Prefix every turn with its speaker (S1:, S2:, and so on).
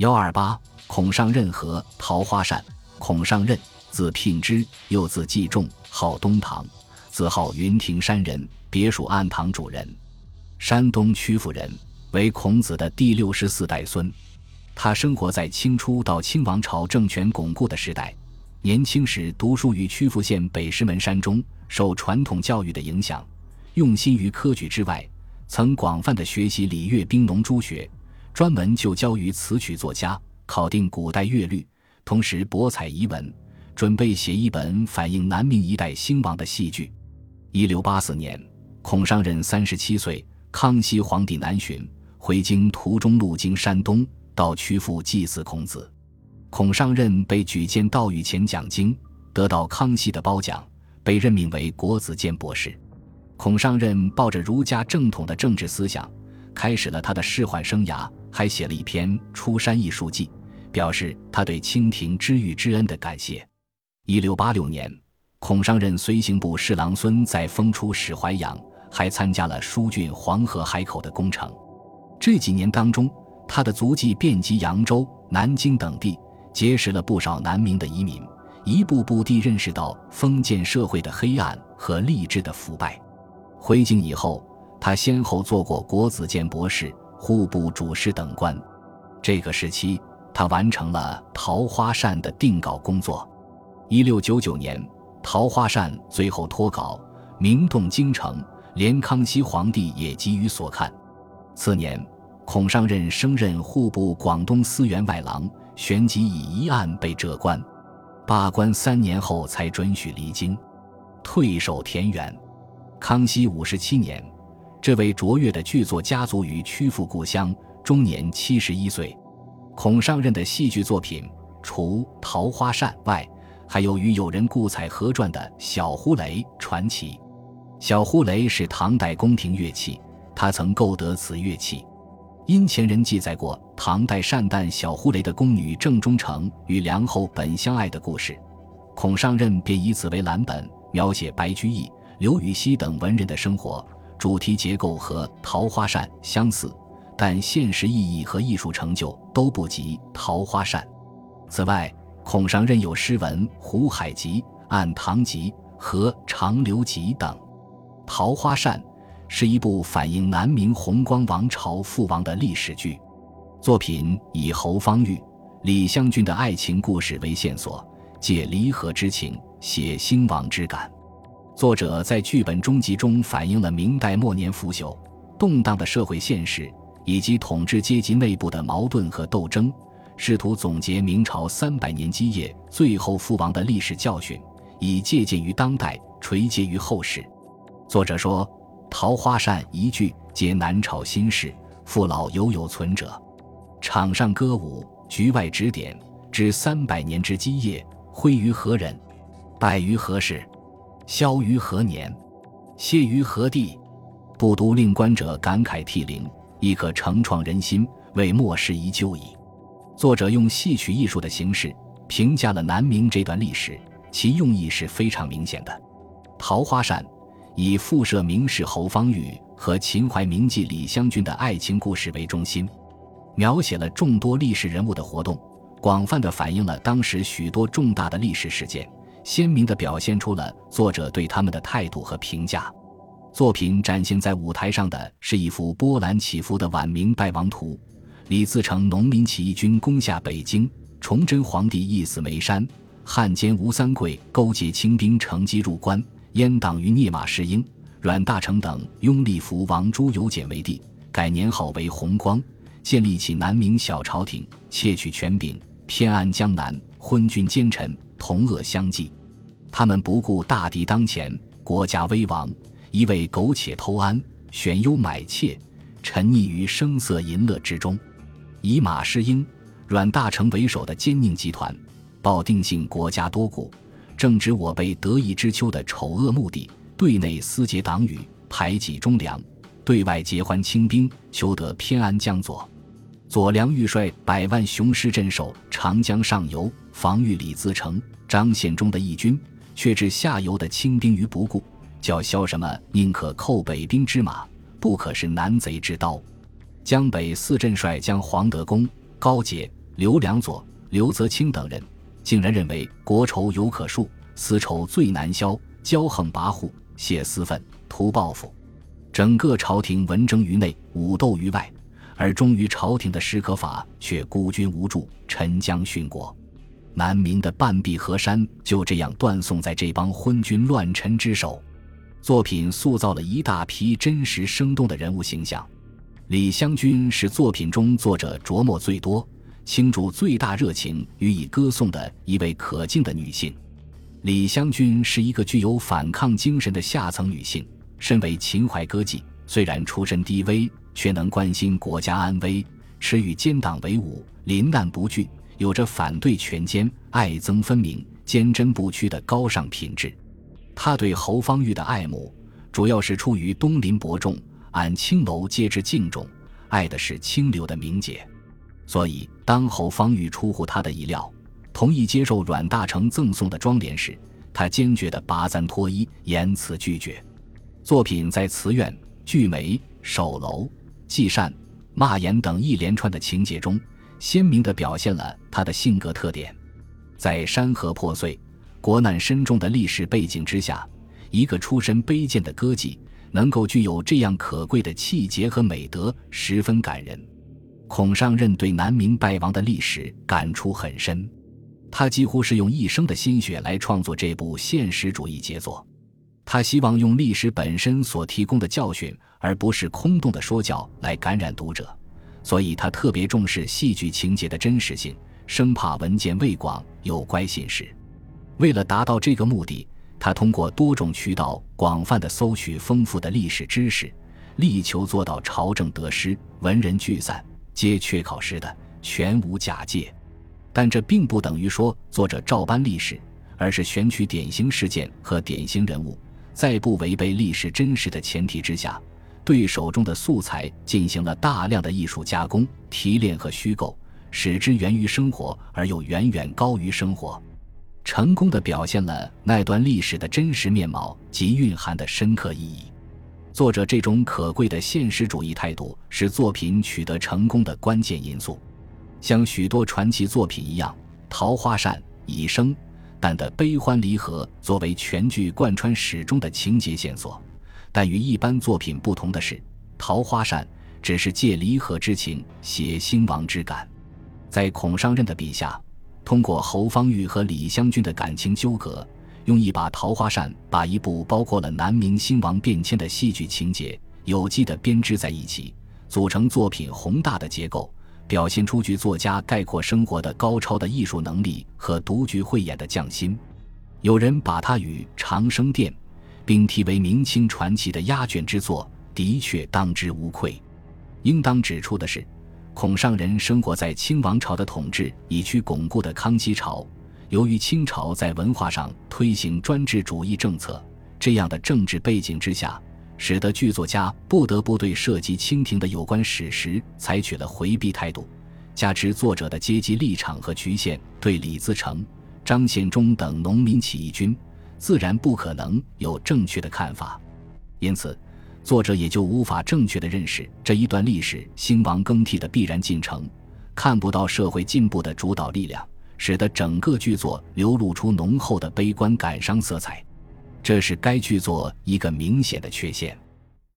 S1: 幺二八，孔尚任和桃花扇。孔尚任，字聘之，又字季仲，号东堂，自号云亭山人，别属安堂主人，山东曲阜人，为孔子的第六十四代孙。他生活在清初到清王朝政权巩固的时代，年轻时读书于曲阜县北石门山中，受传统教育的影响，用心于科举之外，曾广泛的学习礼乐兵农诸学。专门就教于词曲作家，考定古代乐律，同时博采遗文，准备写一本反映南明一代兴亡的戏剧。一六八四年，孔尚任三十七岁，康熙皇帝南巡，回京途中路经山东，到曲阜祭祀孔子。孔尚任被举荐到御前讲经，得到康熙的褒奖，被任命为国子监博士。孔尚任抱着儒家正统的政治思想，开始了他的仕宦生涯。还写了一篇《出山艺术记》，表示他对清廷知遇之恩的感谢。一六八六年，孔尚任随行部侍郎孙在封出使淮阳，还参加了疏浚黄河海口的工程。这几年当中，他的足迹遍及扬州、南京等地，结识了不少南明的移民，一步步地认识到封建社会的黑暗和吏治的腐败。回京以后，他先后做过国子监博士。户部主事等官，这个时期他完成了《桃花扇》的定稿工作。一六九九年，《桃花扇》最后脱稿，名动京城，连康熙皇帝也急于所看。次年，孔尚任升任户部广东司员外郎，旋即以一案被撤官，罢官三年后才准许离京，退守田园。康熙五十七年。这位卓越的剧作家族于曲阜故乡，终年七十一岁。孔尚任的戏剧作品除《桃花扇》外，还有与友人顾采合传的《小呼雷》传奇。小呼雷是唐代宫廷乐器，他曾购得此乐器。因前人记载过唐代善旦小呼雷的宫女郑中诚与梁后本相爱的故事，孔尚任便以此为蓝本，描写白居易、刘禹锡等文人的生活。主题结构和《桃花扇》相似，但现实意义和艺术成就都不及《桃花扇》。此外，孔尚任有诗文《湖海集》《按唐集》和《长流集》等。《桃花扇》是一部反映南明弘光王朝覆亡的历史剧，作品以侯方域、李香君的爱情故事为线索，借离合之情写兴亡之感。作者在剧本终集中反映了明代末年腐朽、动荡的社会现实，以及统治阶级内部的矛盾和斗争，试图总结明朝三百年基业最后覆亡的历史教训，以借鉴于当代，垂结于后世。作者说：“桃花扇一句，皆南朝心事，父老犹有存者。场上歌舞，局外指点，知三百年之基业，挥于何人？败于何事？”消于何年，谢于何地？不独令观者感慨涕零，亦可承创人心，为末世一旧矣。作者用戏曲艺术的形式评价了南明这段历史，其用意是非常明显的。《桃花扇》以复设名士侯方域和秦淮名妓李香君的爱情故事为中心，描写了众多历史人物的活动，广泛的反映了当时许多重大的历史事件。鲜明地表现出了作者对他们的态度和评价。作品展现在舞台上的是一幅波澜起伏的晚明败亡图：李自成农民起义军攻下北京，崇祯皇帝缢死眉山，汉奸吴三桂勾结清兵乘机入关，阉党于聂马士英、阮大铖等拥立福王朱由检为帝，改年号为弘光，建立起南明小朝廷，窃取权柄，偏安江南，昏君奸臣。同恶相济，他们不顾大敌当前，国家危亡，一味苟且偷安，选优买妾，沉溺于声色淫乐之中。以马士英、阮大铖为首的奸佞集团，抱定性国家多故，正值我辈得意之秋的丑恶目的，对内私结党羽，排挤忠良，对外结欢清兵，求得偏安江左。左良玉率百万雄师镇守长江上游。防御李自成、张献忠的义军，却置下游的清兵于不顾，叫嚣什么“宁可扣北兵之马，不可是南贼之刀”。江北四镇帅将黄德功、高杰、刘良佐、刘泽清等人，竟然认为国仇犹可恕，私仇最难消，骄横跋扈，泄私愤，图报复。整个朝廷文争于内，武斗于外，而忠于朝廷的史可法却孤军无助，沉江殉国。南明的半壁河山就这样断送在这帮昏君乱臣之手。作品塑造了一大批真实生动的人物形象。李香君是作品中作者琢磨最多、倾注最大热情予以歌颂的一位可敬的女性。李香君是一个具有反抗精神的下层女性，身为秦淮歌妓，虽然出身低微，却能关心国家安危，持与奸党为伍，临难不惧，有着反对权奸、爱憎分明、坚贞不屈的高尚品质。他对侯方域的爱慕，主要是出于东林伯仲，按青楼皆之敬重，爱的是清流的名节。所以，当侯方域出乎他的意料，同意接受阮大铖赠送的妆帘时，他坚决地拔簪脱衣，言辞拒绝。作品在词苑、聚梅、守楼、祭善、骂言等一连串的情节中，鲜明地表现了他的性格特点。在山河破碎。国难深重的历史背景之下，一个出身卑贱的歌妓能够具有这样可贵的气节和美德，十分感人。孔尚任对南明败亡的历史感触很深，他几乎是用一生的心血来创作这部现实主义杰作。他希望用历史本身所提供的教训，而不是空洞的说教来感染读者，所以他特别重视戏剧情节的真实性，生怕文件未广有关信使。为了达到这个目的，他通过多种渠道广泛的搜取丰富的历史知识，力求做到朝政得失、文人聚散皆确考实的，全无假借。但这并不等于说作者照搬历史，而是选取典型事件和典型人物，在不违背历史真实的前提之下，对手中的素材进行了大量的艺术加工、提炼和虚构，使之源于生活而又远远高于生活。成功的表现了那段历史的真实面貌及蕴含的深刻意义。作者这种可贵的现实主义态度是作品取得成功的关键因素。像许多传奇作品一样，《桃花扇》以生但的悲欢离合作为全剧贯穿始终的情节线索，但与一般作品不同的是，《桃花扇》只是借离合之情写兴亡之感。在孔尚任的笔下。通过侯方域和李香君的感情纠葛，用一把桃花扇把一部包括了南明兴亡变迁的戏剧情节有机的编织在一起，组成作品宏大的结构，表现出剧作家概括生活的高超的艺术能力和独具慧眼的匠心。有人把它与《长生殿》并题为明清传奇的压卷之作，的确当之无愧。应当指出的是。孔尚人生活在清王朝的统治已趋巩固的康熙朝，由于清朝在文化上推行专制主义政策，这样的政治背景之下，使得剧作家不得不对涉及清廷的有关史实采取了回避态度。加之作者的阶级立场和局限，对李自成、张献忠等农民起义军，自然不可能有正确的看法，因此。作者也就无法正确的认识这一段历史兴亡更替的必然进程，看不到社会进步的主导力量，使得整个剧作流露出浓厚的悲观感伤色彩，这是该剧作一个明显的缺陷。